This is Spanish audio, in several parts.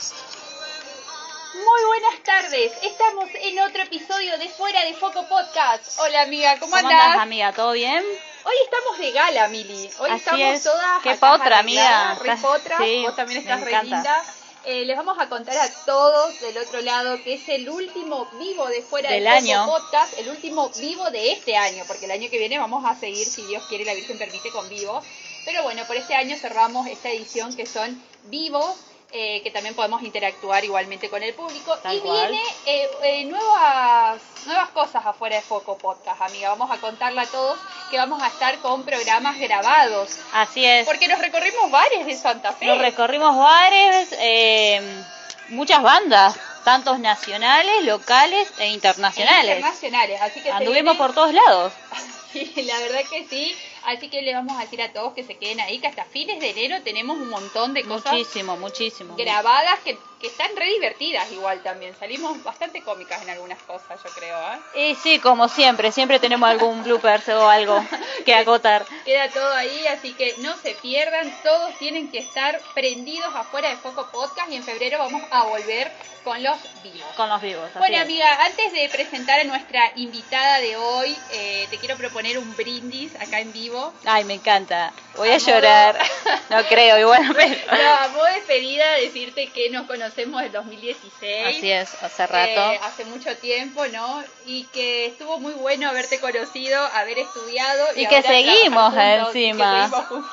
Muy buenas tardes, estamos en otro episodio de Fuera de Foco Podcast. Hola amiga, ¿cómo, ¿Cómo andás? amiga? ¿Todo bien? Hoy estamos de gala, Mili. Hoy Así estamos es. todas. Qué potra, amiga. Re potra. sí, Vos también estás re linda. Eh, les vamos a contar a todos del otro lado que es el último vivo de Fuera Del de Foco año. Podcast, el último vivo de este año, porque el año que viene vamos a seguir, si Dios quiere la Virgen permite, con vivo. Pero bueno, por este año cerramos esta edición que son vivos. Eh, que también podemos interactuar igualmente con el público Tal y cual. viene eh, eh, nuevas nuevas cosas afuera de Foco Podcast, amiga. Vamos a contarle a todos que vamos a estar con programas grabados. Así es. Porque nos recorrimos bares de Santa Fe. Nos recorrimos bares, eh, muchas bandas, tantos nacionales, locales e internacionales. internacionales. Así que Anduvimos viene- por todos lados. Sí, la verdad que sí. Así que le vamos a decir a todos que se queden ahí, que hasta fines de enero tenemos un montón de cosas Muchísimo, muchísimo. grabadas que, que están re divertidas igual también. Salimos bastante cómicas en algunas cosas, yo creo. ¿eh? Y sí, como siempre, siempre tenemos algún bloopers o algo que acotar. Queda todo ahí, así que no se pierdan, todos tienen que estar prendidos afuera de Foco Podcast y en febrero vamos a volver con los vivos. Con los vivos. así Bueno, es. amiga, antes de presentar a nuestra invitada de hoy, eh, te quiero proponer un brindis acá en vivo. Ay, me encanta. Voy A a modo- llorar. No creo, igual, pero... No, a modo de despedida, decirte que nos conocemos en 2016. Así es, hace rato. Eh, hace mucho tiempo, ¿no? Y que estuvo muy bueno haberte conocido, haber estudiado. Y Y, que seguimos juntos, que encima. seguimos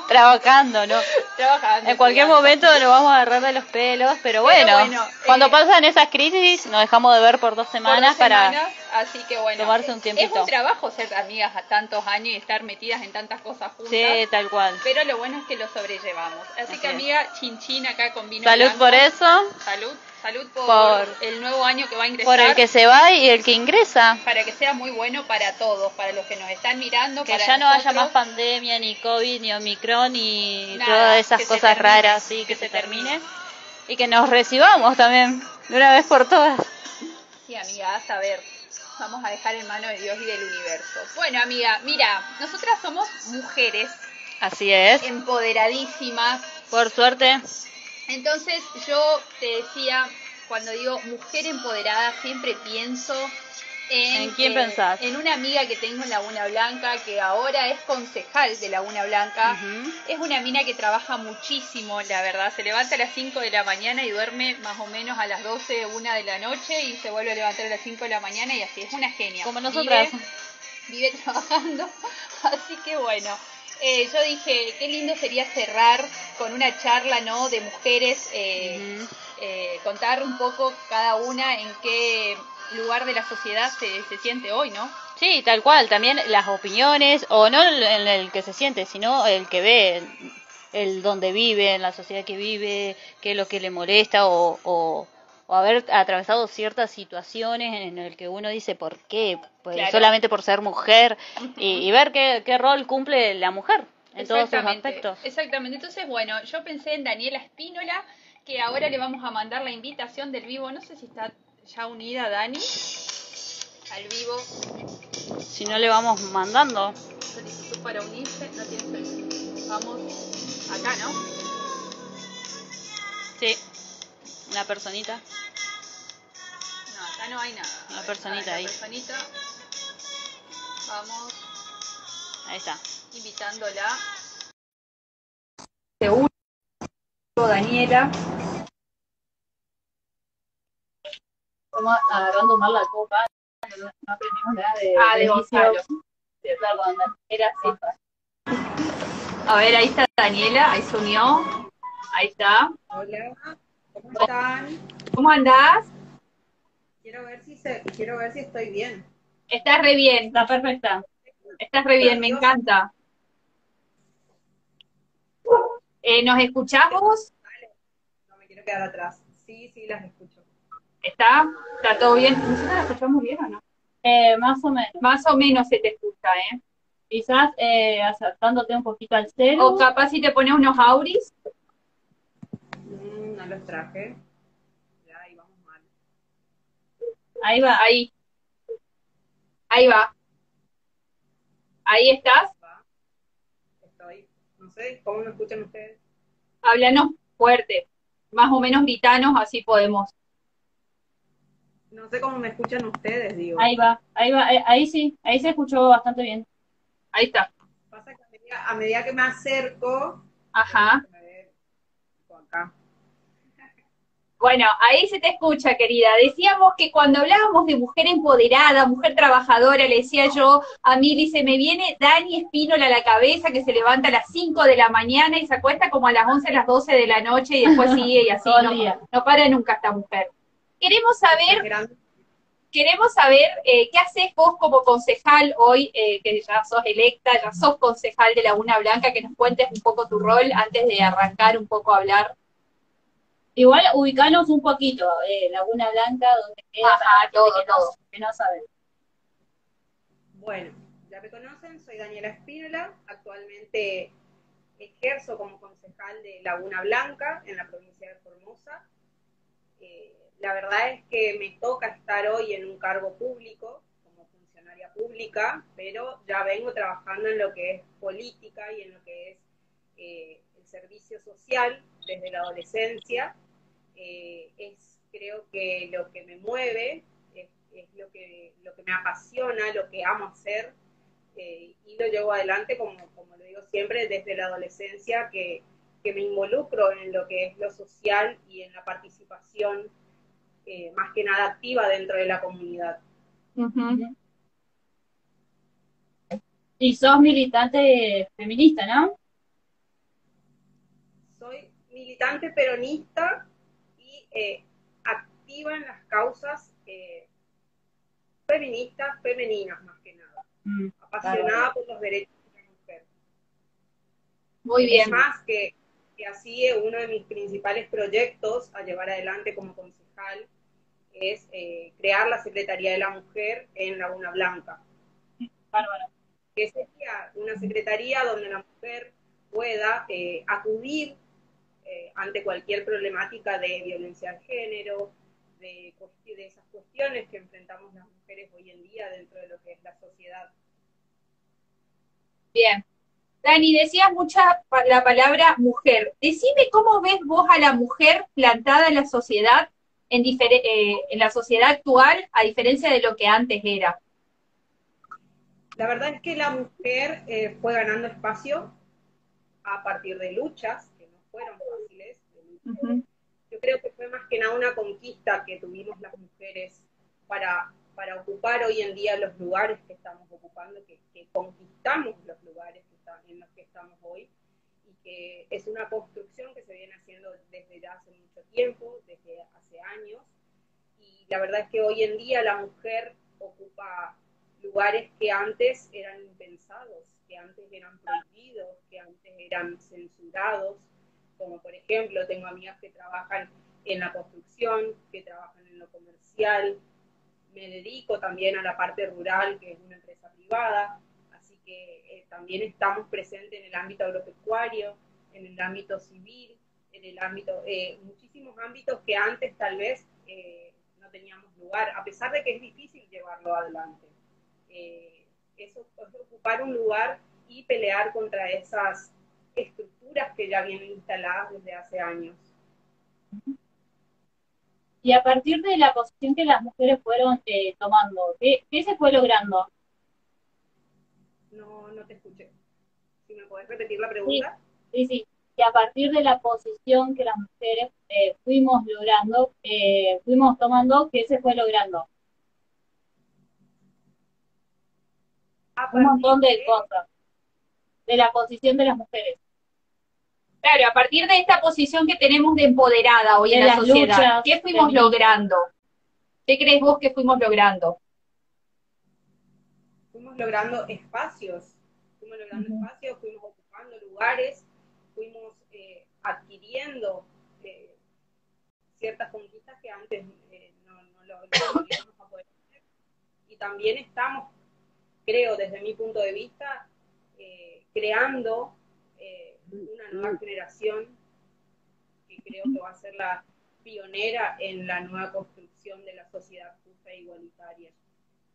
Trabajando, ¿no? trabajando. En cualquier estudiando. momento nos vamos a agarrar de los pelos, pero bueno, bueno, cuando eh, pasan esas crisis nos dejamos de ver por dos Por semanas para... semanas, así que bueno. tomarse un Es tiempito. un trabajo ser amigas a tantos años y estar metidas en tantas cosas juntas. Sí, tal cual. Pero lo bueno es que lo sobrellevamos. Así, Así que es. amiga, chin chin acá con vino Salud blanco. por eso, Salud, salud por, Por- el nuevo año que va a ingresar. por el que se va y el que ingresa. Para que sea muy bueno para todos, para los que nos están mirando. Que para ya no haya nosotros. más pandemia, ni COVID, ni Omicron, ni Nada, todas esas cosas termine, raras, sí, que que, se se termine. termine. Y que nos recibamos también, de una vez por todas. Sí, amiga, a saber. Vamos a dejar en mano de Dios y del universo. Bueno, amiga, mira, nosotras somos mujeres Así es. empoderadísimas, Por suerte, Entonces yo te decía, cuando digo mujer empoderada, siempre pienso en... ¿En quién pensás? En una amiga que tengo en Laguna Blanca, que ahora es concejal de Laguna Blanca. Es una mina que trabaja muchísimo, la verdad. Se levanta a las 5 de la mañana y duerme más o menos a las 12, 1 de la noche y se vuelve a levantar a las 5 de la mañana y así. Es una genia. como nosotras. Vive- vive trabajando. Así que bueno, eh, yo dije, qué lindo sería cerrar con una charla, ¿no? De mujeres, eh, eh, contar un poco cada una en qué lugar de la sociedad se, se siente hoy, ¿no? Sí, tal cual, también las opiniones, o no en el que se siente, sino el que ve, el donde vive, en la sociedad que vive, qué es lo que le molesta, o, o, o haber atravesado ciertas situaciones en el que uno dice por qué, pues Claro. solamente por ser mujer, y, y ver qué, qué rol cumple la mujer en todos sus aspectos. Exactamente. Entonces, bueno, yo pensé en Daniela Espínola, que ahora le vamos a mandar la invitación del vivo. No sé si está ya unida Dani al vivo. Si no le vamos mandando. Solicitud para unirse. No tiene solicitud. Vamos acá, ¿no? Sí, una personita. No, hay nada. Una ver, personita ahí. personita. Vamos Ahí está. invitándola. Seguro, Daniela. Agarrando mal la copa, no, aprendimos nada de, Ah, de Gonzalo. perdón, era así. A ver, ahí está Daniela, ahí se unió. Ahí está. Hola, ¿cómo están? ¿Cómo andás? Quiero ver si se, quiero ver si estoy bien. Estás re bien, Está perfecta. estás re bien, me encanta. Eh, ¿Nos escuchamos? No me quiero quedar atrás. Sí, sí, las escucho. ¿Está? ¿Está todo bien? ¿Nosotros la escuchamos bien o no? Eh, más o menos. Más o menos se te escucha, ¿eh? Quizás eh, acercándote un poquito al celu. O capaz si te pones unos auris. Mm, no los traje. Ya, ahí vamos mal. Ahí va. Ahí. Ahí va. Ahí estás. Va. Estoy. No sé, ¿cómo me escuchan ustedes? Háblanos fuerte. más o menos gritanos, así podemos. No sé cómo me escuchan ustedes, digo. Ahí va, ahí va, ahí, ahí sí, ahí se escuchó bastante bien. Ahí está. Pasa que a medida, a medida que me acerco, Ajá. acá. Bueno, ahí se te escucha, querida. Decíamos que cuando hablábamos de mujer empoderada, mujer trabajadora, le decía yo a Mili, se me viene Dani Espínola a la cabeza, que se levanta a las 5 de la mañana y se acuesta como a las 11, a las 12 de la noche y después sigue y así. No, no para nunca esta mujer. Queremos saber queremos saber eh, qué haces vos como concejal hoy, eh, que ya sos electa, ya sos concejal de Laguna Blanca, que nos cuentes un poco tu rol antes de arrancar un poco a hablar. Igual ubicanos un poquito, eh, Laguna Blanca, donde queda, Ajá, para todo, que, no, que no sabe. Bueno, ya me conocen, soy Daniela Espínola, actualmente ejerzo como concejal de Laguna Blanca en la provincia de Formosa. Eh, la verdad es que me toca estar hoy en un cargo público, como funcionaria pública, pero ya vengo trabajando en lo que es política y en lo que es eh, el servicio social desde la adolescencia. Eh, es creo que lo que me mueve, es, lo, que, lo que me apasiona, lo que amo hacer, eh, y lo llevo adelante, como, como lo digo siempre, desde la adolescencia, que, que me involucro en lo que es lo social y en la participación eh, más que nada activa dentro de la comunidad. Y sos militante feminista, ¿no? Militante peronista y eh, activa en las causas eh, feministas, femeninas más que nada, Mm, apasionada por los derechos de la mujer. Muy bien. Es más, que, que así es uno de mis principales proyectos a llevar adelante como concejal es eh, crear la Secretaría de la Mujer en Laguna Blanca, bárbaro. que sería una secretaría donde la mujer pueda eh, acudir eh, ante cualquier problemática de violencia de género, de, esas cuestiones que enfrentamos las mujeres hoy en día dentro de lo que es la sociedad. Bien. Dani, decías mucha la palabra mujer. Decime cómo ves vos a la mujer plantada en la sociedad, en, eh, en la sociedad actual, a diferencia de lo que antes era. La verdad es que la mujer eh, fue ganando espacio a partir de luchas fueron fáciles. de luchas. Yo creo que fue más que nada una conquista que tuvimos las mujeres para, para ocupar hoy en día los lugares que estamos ocupando, que, que conquistamos los lugares que están, en los que estamos hoy, y que es una construcción que se viene haciendo desde ya hace mucho tiempo, desde hace años, y la verdad es que hoy en día la mujer ocupa lugares que antes eran impensados, que antes eran prohibidos, que antes eran censurados, como por ejemplo tengo amigas que trabajan en la construcción, que trabajan en lo comercial, me dedico también a la parte rural, que es una empresa privada, así que eh, también estamos presentes en el ámbito agropecuario, en el ámbito civil, en el ámbito, eh, muchísimos ámbitos que antes tal vez eh, no teníamos lugar, a pesar de que es difícil llevarlo adelante. Eh, eso es ocupar un lugar y pelear contra esas estructuras que ya vienen instaladas desde hace años. Y a partir de la posición que las mujeres fueron eh, tomando, ¿qué, qué se fue logrando? No, no te escuché. Si me puedes repetir la pregunta. Sí, sí, que a partir de la posición que las mujeres eh, fuimos logrando, eh, fuimos tomando, ¿qué se fue logrando? Un montón de cosas. De la posición de las mujeres. Claro, a partir de esta posición que tenemos de empoderada hoy De en la sociedad, luchas ¿qué fuimos logrando? ¿Qué crees vos que fuimos logrando? fuimos logrando espacios, fuimos logrando espacios, fuimos ocupando lugares, fuimos eh, adquiriendo eh, ciertas conquistas que antes eh, no, no lo, no lo íbamos a poder hacer. Y también estamos, creo, desde mi punto de vista, eh, creando eh, una nueva generación que creo que va a ser la pionera en la nueva construcción de la sociedad justa e igualitaria.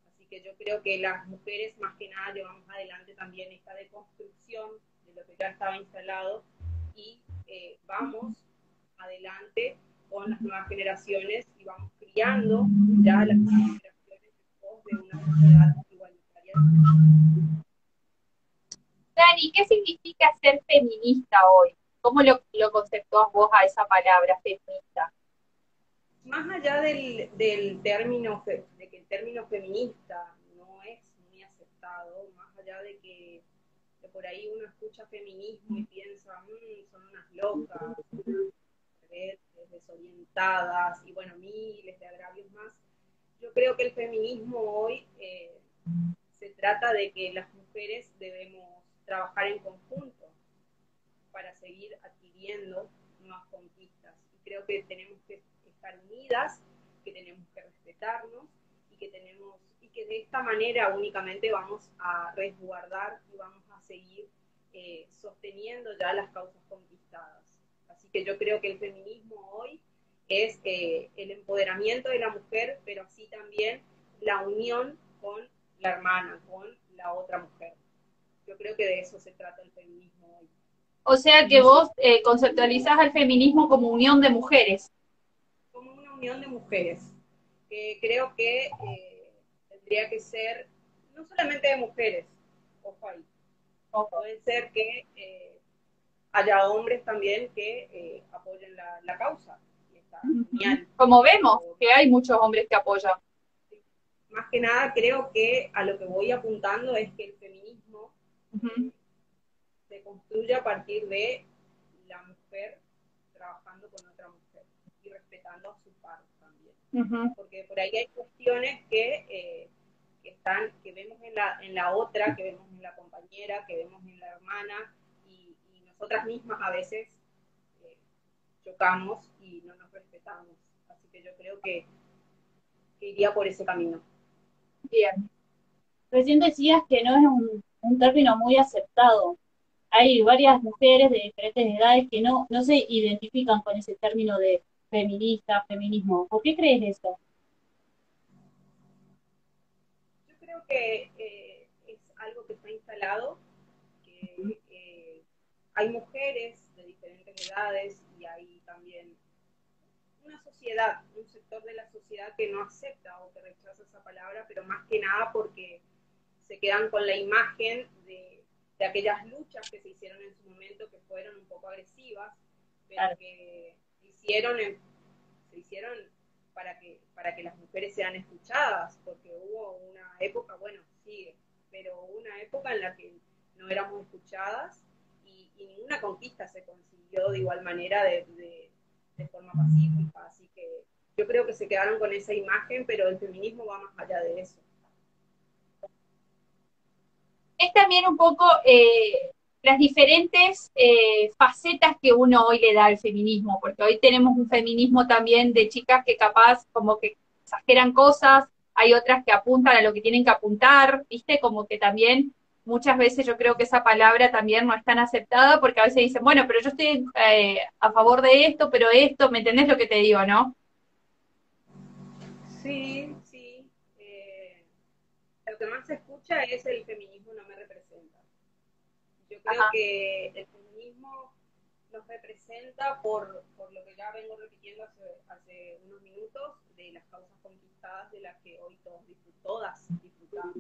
Así que yo creo que las mujeres más que nada llevamos adelante también esta deconstrucción de lo que ya estaba instalado y eh, vamos adelante con las nuevas generaciones y vamos criando ya las nuevas generaciones de una sociedad igualitaria. Dani, ¿qué significa ser feminista hoy? ¿Cómo lo, lo conceptuás vos a esa palabra feminista? Más allá del, del término, de que el término feminista no es muy aceptado, más allá de que, por ahí uno escucha feminismo y piensa, mmm, son unas locas, desorientadas y bueno, miles de agravios más. Yo creo que el feminismo hoy eh, se trata de que las mujeres debemos trabajar en conjunto para seguir adquiriendo nuevas conquistas. Y creo que tenemos que estar unidas, que tenemos que respetarnos y que tenemos y que de esta manera únicamente vamos a resguardar y vamos a seguir eh, sosteniendo ya las causas conquistadas. Así que yo creo que el feminismo hoy es eh, el empoderamiento de la mujer, pero así también la unión con la hermana, con la otra mujer. Yo creo que de eso se trata el feminismo hoy. O sea que vos eh, conceptualizás al feminismo como unión de mujeres. Como una unión de mujeres, que creo que eh, tendría que ser no solamente de mujeres, ojo ahí. Puede ser que eh, haya hombres también que apoyen la, causa. Como vemos, que hay muchos hombres que apoyan. Más que nada creo que a lo que voy apuntando es que el feminismo se construye a partir de la mujer trabajando con otra mujer y respetando a su par también. Porque por ahí hay cuestiones que, eh, que, están, que vemos en la, en la otra, que vemos en la compañera, que vemos en la hermana, y, nosotras mismas a veces eh, chocamos y no nos respetamos. Así que yo creo que, que iría por ese camino. Bien. Recién decías que no es un un término muy aceptado. Hay varias mujeres de diferentes edades que no, no se identifican con ese término de feminista, feminismo. ¿Por qué crees eso? Yo creo que eh, es algo que está instalado, que eh, hay mujeres de diferentes edades y hay también una sociedad, un sector de la sociedad que no acepta o que rechaza esa palabra, pero más que nada porque se quedan con la imagen de, aquellas luchas que se hicieron en su momento que fueron un poco agresivas, pero que hicieron, se hicieron para que, para que las mujeres sean escuchadas, porque hubo una época, bueno, sigue, pero una época en la que no éramos escuchadas y, ninguna conquista se consiguió de igual manera de, de forma pacífica, así que yo creo que se quedaron con esa imagen, pero el feminismo va más allá de eso es también un poco eh, las diferentes eh, facetas que uno hoy le da al feminismo, porque hoy tenemos un feminismo también de chicas que capaz como que exageran cosas, hay otras que apuntan a lo que tienen que apuntar, ¿viste? Como que también muchas veces yo creo que esa palabra también no es tan aceptada porque a veces dicen, bueno, pero yo estoy eh, a favor de esto, pero esto, ¿me entendés lo que te digo, no? Sí, sí. lo que más se escucha es el feminismo creo que el feminismo nos representa por, por, lo que ya vengo repitiendo hace, hace unos minutos, de las causas conquistadas de las que hoy todos, todas disfrutamos.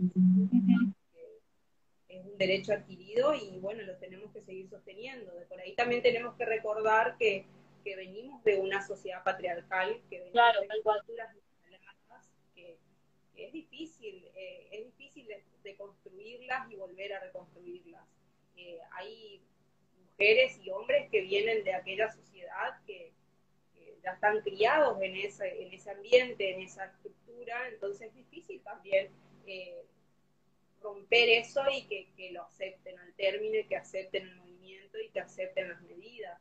Es un derecho adquirido y bueno, lo tenemos que seguir sosteniendo. De por ahí también tenemos que recordar que, que venimos de una sociedad patriarcal, que venimos claro, de culturas que, que es difícil, eh, es difícil de construirlas y volver a reconstruirlas hay mujeres y hombres que vienen de aquella sociedad que, ya están criados en ese, en ese ambiente, en esa estructura, entonces es difícil también eh, romper eso y que, lo acepten al término y que acepten el movimiento y que acepten las medidas.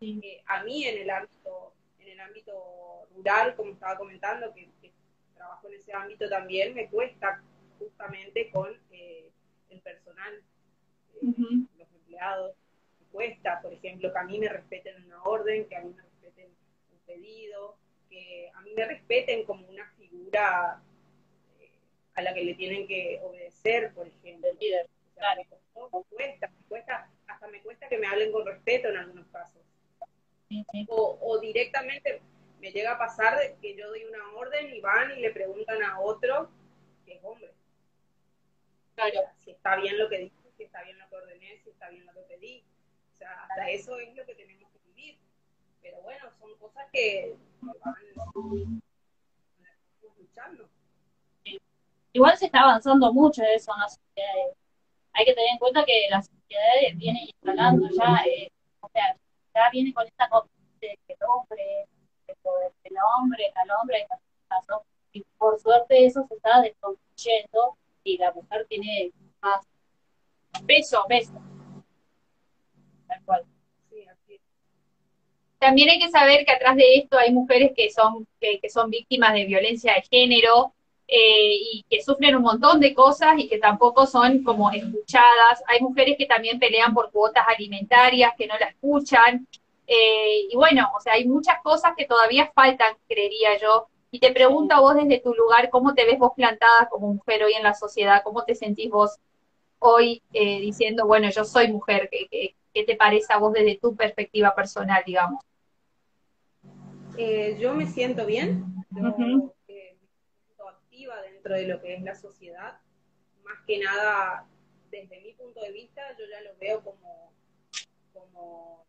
Eh, a mí en el ámbito en el ámbito rural, como estaba comentando, que, trabajo en ese ámbito también, me cuesta justamente con eh, el personal los empleados, cuesta, por ejemplo, que a mí me respeten una orden, que a mí me respeten un pedido, que a mí me respeten como una figura eh, a la que le tienen que obedecer, por ejemplo. cuesta, cuesta, hasta me cuesta que me hablen con respeto en algunos casos. O, o directamente me llega a pasar de que yo doy una orden y van y le preguntan a otro que es hombre. Claro. Si está bien lo que dije, si está bien lo que ordené, si está bien lo que pedí. O sea, hasta eso es lo que tenemos que vivir. Pero bueno, son cosas que van luchando. Igual se está avanzando mucho eso en las sociedades. Hay que tener en cuenta que las sociedades vienen instalando ya, eh, o sea, ya viene con esta cosa de que el hombre, el hombre, al hombre, y por suerte eso se está desconstruyendo y la mujer tiene más peso, peso. Tal cual. También hay que saber que atrás de esto hay mujeres que son, que, son víctimas de violencia de género, eh, y que sufren un montón de cosas y que tampoco son como escuchadas. Hay mujeres que también pelean por cuotas alimentarias, que no la escuchan. Eh, y bueno, o sea, hay muchas cosas que todavía faltan, creería yo. Y te pregunto a vos desde tu lugar, ¿cómo te ves vos plantada como mujer hoy en la sociedad? ¿Cómo te sentís vos hoy eh, diciendo, bueno, yo soy mujer? ¿Qué, ¿Qué, te parece a vos desde tu perspectiva personal, digamos? Eh, yo me siento bien, yo me siento activa dentro de lo que es la sociedad. Más que nada, desde mi punto de vista, yo ya lo veo como, como,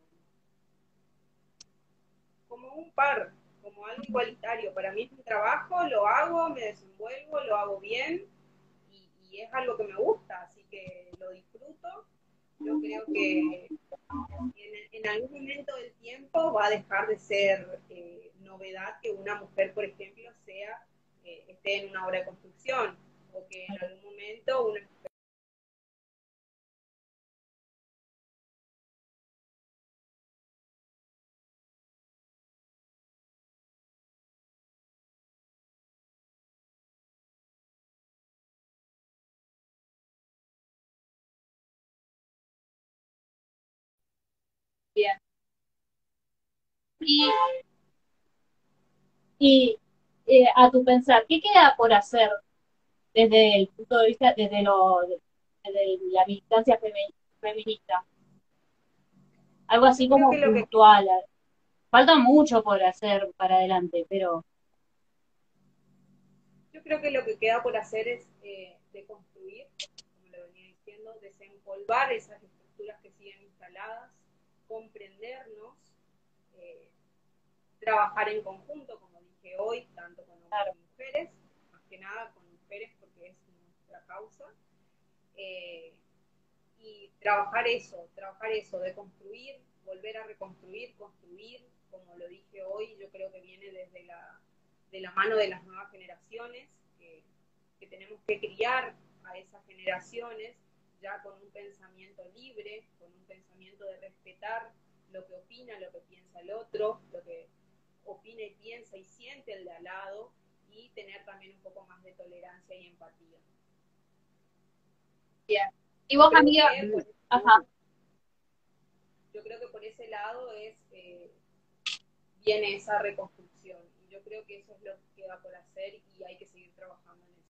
como un par, como algo igualitario. Para mí es un trabajo, lo hago, me desenvuelvo, lo hago bien y, es algo que me gusta, así que lo disfruto. Yo creo que en, algún momento del tiempo va a dejar de ser eh, novedad que una mujer, por ejemplo, sea eh, esté en una obra de construcción Y, y eh, a tu pensar, ¿qué queda por hacer desde el punto de vista, desde, lo, desde la militancia feminista? Algo así como puntual. Falta mucho por hacer para adelante, pero... Yo creo que lo que queda por hacer es eh, deconstruir, como lo venía diciendo, desempolvar esas estructuras que siguen instaladas, comprendernos, trabajar en conjunto, como dije hoy, tanto con hombres como mujeres, más que nada con mujeres porque es nuestra causa. Eh, y trabajar eso, trabajar eso, de construir, volver a reconstruir, construir, como lo dije hoy, yo creo que viene desde la, de la mano de las nuevas generaciones, que, que tenemos que criar a esas generaciones ya con un pensamiento libre, con un pensamiento de respetar lo que opina, lo que piensa el otro, lo que opina y piensa y siente el de al lado y tener también un poco más de tolerancia y empatía. Bien. ¿Y vos, amiga? Ajá. Yo creo que por ese lado es eh, viene esa reconstrucción y yo creo que eso es lo que queda por hacer y hay que seguir trabajando en